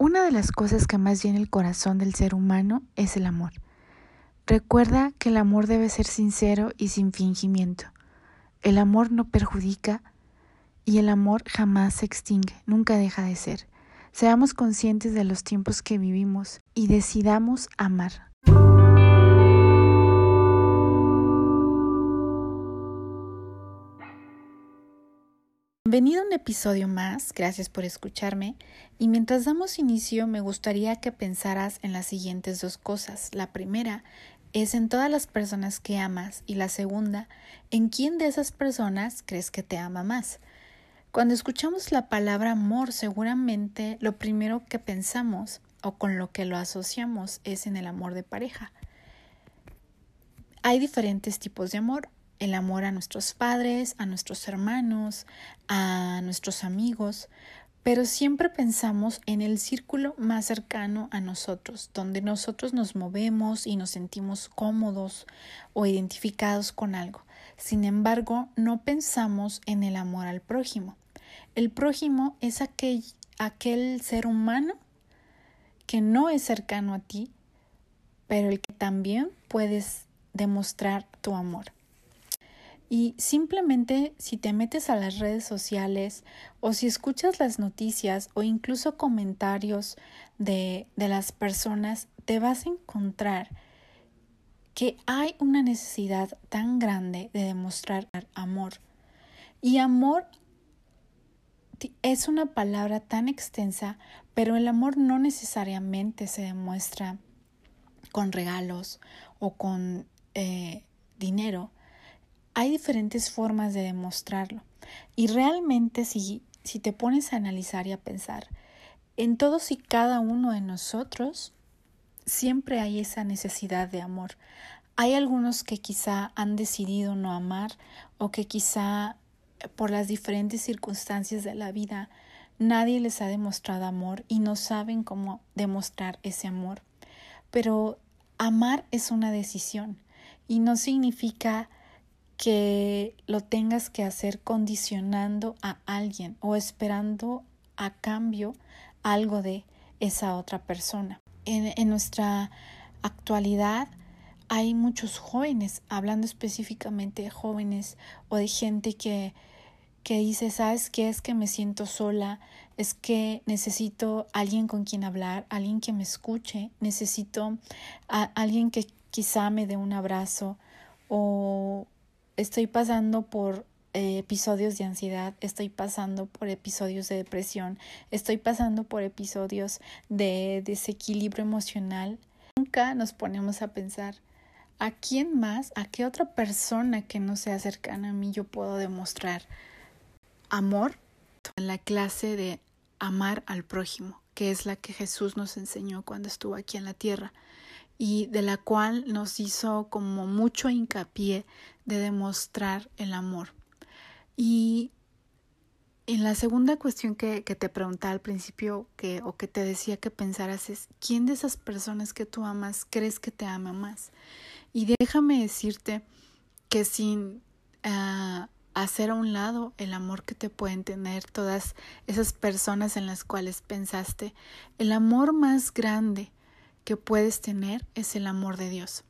Una de las cosas que más llena el corazón del ser humano es el amor. Recuerda que el amor debe ser sincero y sin fingimiento. El amor no perjudica y el amor jamás se extingue, nunca deja de ser. Seamos conscientes de los tiempos que vivimos y decidamos amar. Bienvenido a un episodio más, gracias por escucharme. Y mientras damos inicio, me gustaría que pensaras en las siguientes dos cosas. La primera es en todas las personas que amas y la segunda, en quién de esas personas crees que te ama más. Cuando escuchamos la palabra amor, seguramente lo primero que pensamos o con lo que lo asociamos es en el amor de pareja. Hay diferentes tipos de amor el amor a nuestros padres, a nuestros hermanos, a nuestros amigos, pero siempre pensamos en el círculo más cercano a nosotros, donde nosotros nos movemos y nos sentimos cómodos o identificados con algo. Sin embargo, no pensamos en el amor al prójimo. El prójimo es aquel, aquel ser humano que no es cercano a ti, pero el que también puedes demostrar tu amor. Y simplemente si te metes a las redes sociales o si escuchas las noticias o incluso comentarios de, de las personas, te vas a encontrar que hay una necesidad tan grande de demostrar amor. Y amor es una palabra tan extensa, pero el amor no necesariamente se demuestra con regalos o con eh, dinero hay diferentes formas de demostrarlo. Y realmente si, si te pones a analizar y a pensar, en todos y cada uno de nosotros siempre hay esa necesidad de amor. Hay algunos que quizá han decidido no amar o que quizá por las diferentes circunstancias de la vida nadie les ha demostrado amor y no saben cómo demostrar ese amor. Pero amar es una decisión y no significa que lo tengas que hacer condicionando a alguien o esperando a cambio algo de esa otra persona. En, nuestra actualidad hay muchos jóvenes, hablando específicamente de jóvenes o de gente que, que dice, ¿sabes qué? Es que me siento sola, es que necesito alguien con quien hablar, alguien que me escuche, necesito a alguien que quizá me dé un abrazo o estoy pasando por eh, episodios de ansiedad, estoy pasando por episodios de depresión, estoy pasando por episodios de desequilibrio emocional. Nunca nos ponemos a pensar a quién más, a qué otra persona que no sea cercana a mí yo puedo demostrar amor en la clase de amar al prójimo, que es la que Jesús nos enseñó cuando estuvo aquí en la tierra y de la cual nos hizo como mucho hincapié de demostrar el amor. Y en la segunda cuestión que, que, te preguntaba al principio que, o que te decía que pensaras es, ¿quién de esas personas que tú amas crees que te ama más? Y déjame decirte que sin ah, hacer a un lado el amor que te pueden tener todas esas personas en las cuales pensaste, el amor más grande que puedes tener es el amor de Dios.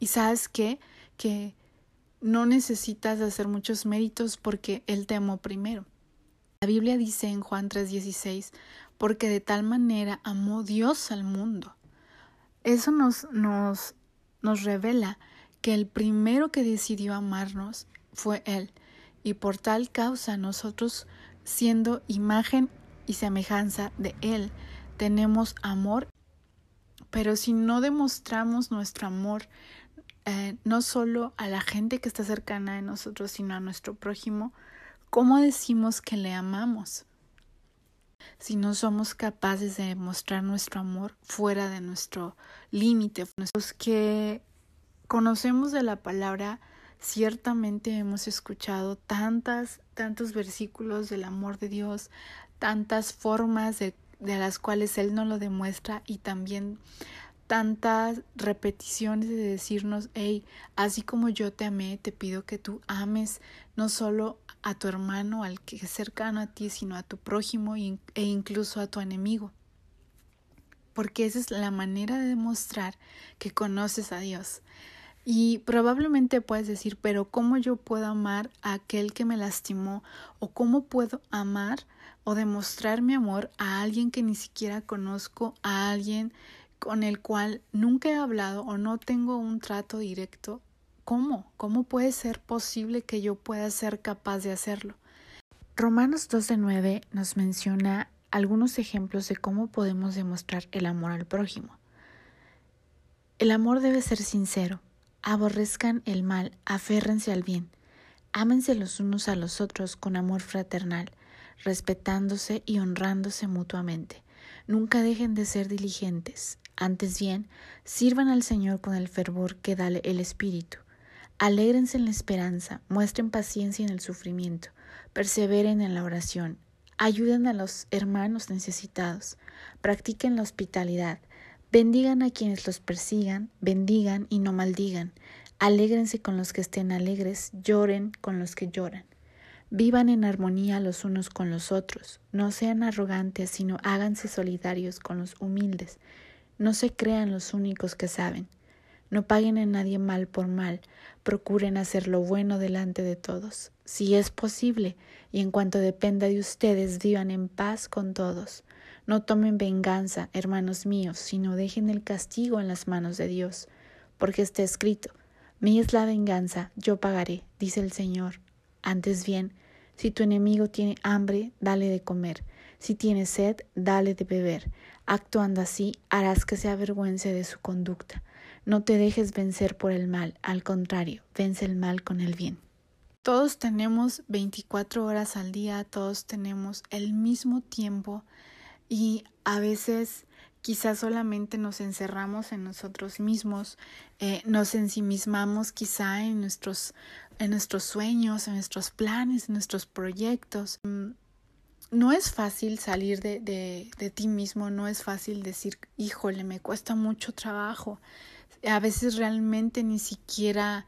Y sabes qué? Que no necesitas hacer muchos méritos porque Él te amó primero. La Biblia dice en Juan 3:16, porque de tal manera amó Dios al mundo. Eso nos, nos, nos revela que el primero que decidió amarnos fue Él. Y por tal causa nosotros, siendo imagen y semejanza de Él, tenemos amor pero si no demostramos nuestro amor, eh, no solo a la gente que está cercana de nosotros, sino a nuestro prójimo, ¿cómo decimos que le amamos? Si no somos capaces de demostrar nuestro amor fuera de nuestro límite, los que conocemos de la palabra, ciertamente hemos escuchado tantas, tantos versículos del amor de Dios, tantas formas de de las cuales Él no lo demuestra y también tantas repeticiones de decirnos, hey, así como yo te amé, te pido que tú ames no solo a tu hermano, al que es cercano a ti, sino a tu prójimo e incluso a tu enemigo. porque esa es la manera de demostrar que conoces a Dios. Y probablemente puedes decir, pero ¿cómo yo puedo amar a aquel que me lastimó? ¿O cómo puedo amar o demostrar mi amor a alguien que ni siquiera conozco, a alguien con el cual nunca he hablado o no tengo un trato directo? ¿Cómo? ¿Cómo puede ser posible que yo pueda ser capaz de hacerlo? Romanos 12.9 nos menciona algunos ejemplos de cómo podemos demostrar el amor al prójimo. El amor debe ser sincero, aborrezcan el mal, aférrense al bien, ámense los unos a los otros con amor fraternal, respetándose y honrándose mutuamente. Nunca dejen de ser diligentes, antes bien, sirvan al Señor con el fervor que da el Espíritu. Alégrense en la esperanza, muestren paciencia en el sufrimiento, perseveren en la oración, ayuden a los hermanos necesitados, practiquen la hospitalidad, bendigan a quienes los persigan, bendigan y no maldigan, alégrense con los que estén alegres, lloren con los que lloran. Vivan en armonía los unos con los otros, no sean arrogantes, sino háganse solidarios con los humildes, no se crean los únicos que saben. No paguen a nadie mal por mal, procuren hacer lo bueno delante de todos, si es posible, y en cuanto dependa de ustedes, vivan en paz con todos. No tomen venganza, hermanos míos, sino dejen el castigo en las manos de Dios, porque está escrito, Mí es la venganza, yo pagaré, dice el Señor. Antes bien, si tu enemigo tiene hambre, dale de comer, si tiene sed, dale de beber. Actuando así, harás que se avergüence de su conducta no te dejes vencer por el mal, al contrario, vence el mal con el bien. Todos tenemos 24 horas al día, todos tenemos el mismo tiempo y a veces quizás solamente nos encerramos en nosotros mismos, eh, nos ensimismamos quizá en nuestros, en nuestros sueños, en nuestros planes, en nuestros proyectos. Mm, no es fácil salir de, de, de ti mismo, no es fácil decir, híjole, me cuesta mucho trabajo a veces realmente ni siquiera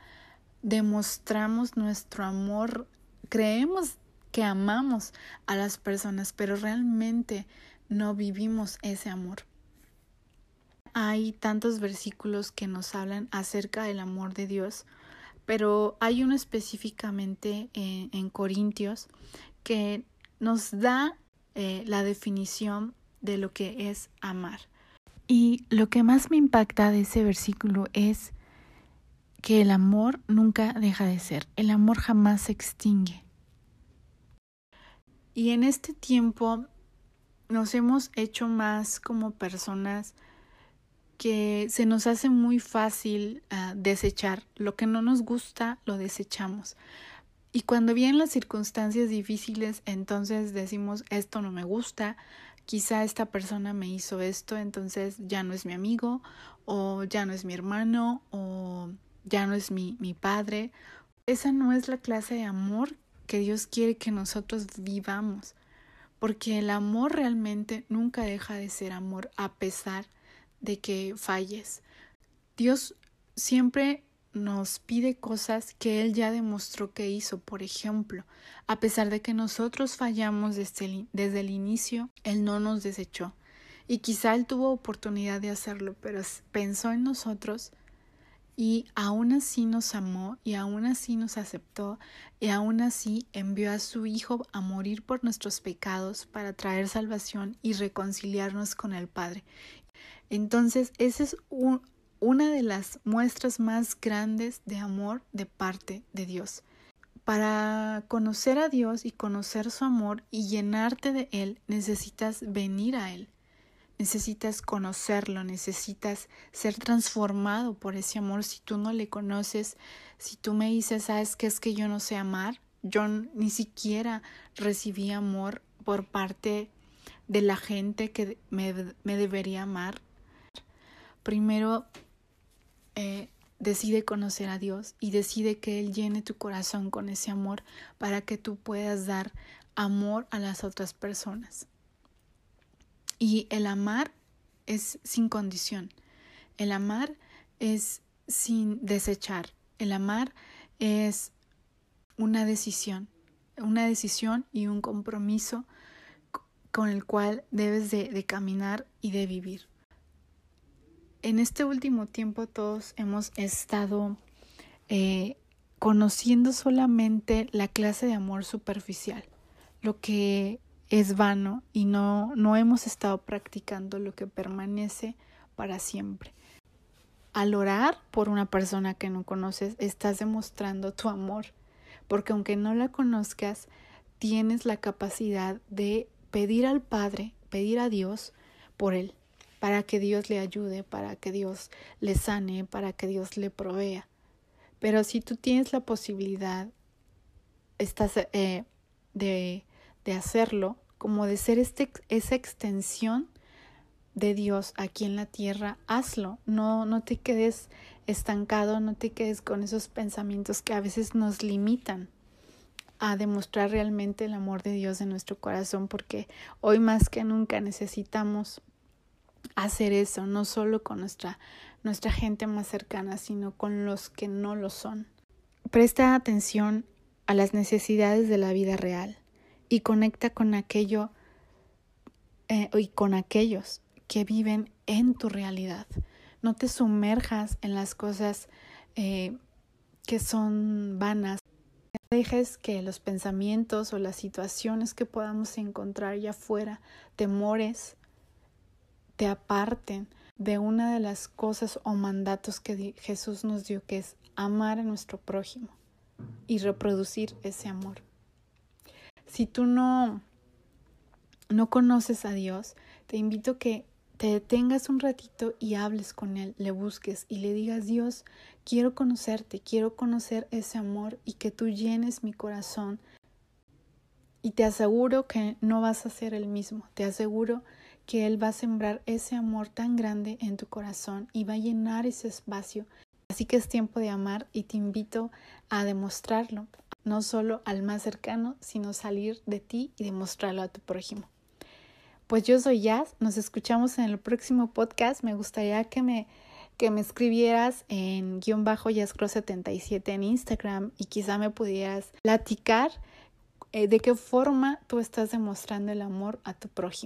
demostramos nuestro amor, creemos que amamos a las personas, pero realmente no vivimos ese amor. Hay tantos versículos que nos hablan acerca del amor de Dios, pero hay uno específicamente en, Corintios que nos da eh, la definición de lo que es amar. Y lo que más me impacta de ese versículo es que el amor nunca deja de ser, el amor jamás se extingue. Y en este tiempo nos hemos hecho más como personas que se nos hace muy fácil ah, desechar. Lo que no nos gusta, lo desechamos. Y cuando vienen las circunstancias difíciles, entonces decimos, esto no me gusta, quizá esta persona me hizo esto, entonces ya no es mi amigo, o ya no es mi hermano, o ya no es mi, mi padre. Esa no es la clase de amor que Dios quiere que nosotros vivamos, porque el amor realmente nunca deja de ser amor a pesar de que falles. Dios siempre nos pide cosas que Él ya demostró que hizo. Por ejemplo, a pesar de que nosotros fallamos desde el, desde el inicio, Él no nos desechó. Y quizá Él tuvo oportunidad de hacerlo, pero pensó en nosotros y aún así nos amó y aún así nos aceptó y aún así envió a su Hijo a morir por nuestros pecados para traer salvación y reconciliarnos con el Padre. Entonces, ese es un, una de las muestras más grandes de amor de parte de Dios. Para conocer a Dios y conocer su amor y llenarte de Él, necesitas venir a Él. Necesitas conocerlo, necesitas ser transformado por ese amor. Si tú no le conoces, si tú me dices, ¿sabes qué es que yo no sé amar? Yo ni siquiera recibí amor por parte de la gente que me debería amar. Primero eh, decide conocer a Dios y decide que Él llene tu corazón con ese amor para que tú puedas dar amor a las otras personas. Y el amar es sin condición. El amar es sin desechar. El amar es una decisión, una decisión y un compromiso con el cual debes de, de caminar y de vivir. En este último tiempo todos hemos estado eh, conociendo solamente la clase de amor superficial, lo que es vano y no, no hemos estado practicando lo que permanece para siempre. Al orar por una persona que no conoces, estás demostrando tu amor, porque aunque no la conozcas, tienes la capacidad de pedir al Padre, pedir a Dios por él, para que Dios le ayude, para que Dios le sane, para que Dios le provea. Pero si tú tienes la posibilidad estás, eh, de, de, hacerlo, como de ser este, esa extensión de Dios aquí en la tierra, hazlo. No, no te quedes estancado, no te quedes con esos pensamientos que a veces nos limitan a demostrar realmente el amor de Dios en nuestro corazón, porque hoy más que nunca necesitamos hacer eso, no solo con nuestra, nuestra gente más cercana, sino con los que no lo son. Presta atención a las necesidades de la vida real y conecta con aquello eh, y con aquellos que viven en tu realidad. No te sumerjas en las cosas eh, que son vanas. Dejes que los pensamientos o las situaciones que podamos encontrar allá afuera, temores, te aparten de una de las cosas o mandatos que Jesús nos dio, que es amar a nuestro prójimo y reproducir ese amor. Si tú no, no conoces a Dios, te invito a que te detengas un ratito y hables con Él, le busques y le digas, Dios, quiero conocerte, quiero conocer ese amor y que tú llenes mi corazón. Y te aseguro que no vas a ser el mismo, te aseguro que Él va a sembrar ese amor tan grande en tu corazón y va a llenar ese espacio. Así que es tiempo de amar y te invito a demostrarlo, no solo al más cercano, sino salir de ti y demostrarlo a tu prójimo. Pues yo soy Jazz, nos escuchamos en el próximo podcast. Me gustaría que me, que me escribieras en guion bajo jazzcross77 en Instagram y quizá me pudieras platicar eh, de qué forma tú estás demostrando el amor a tu prójimo.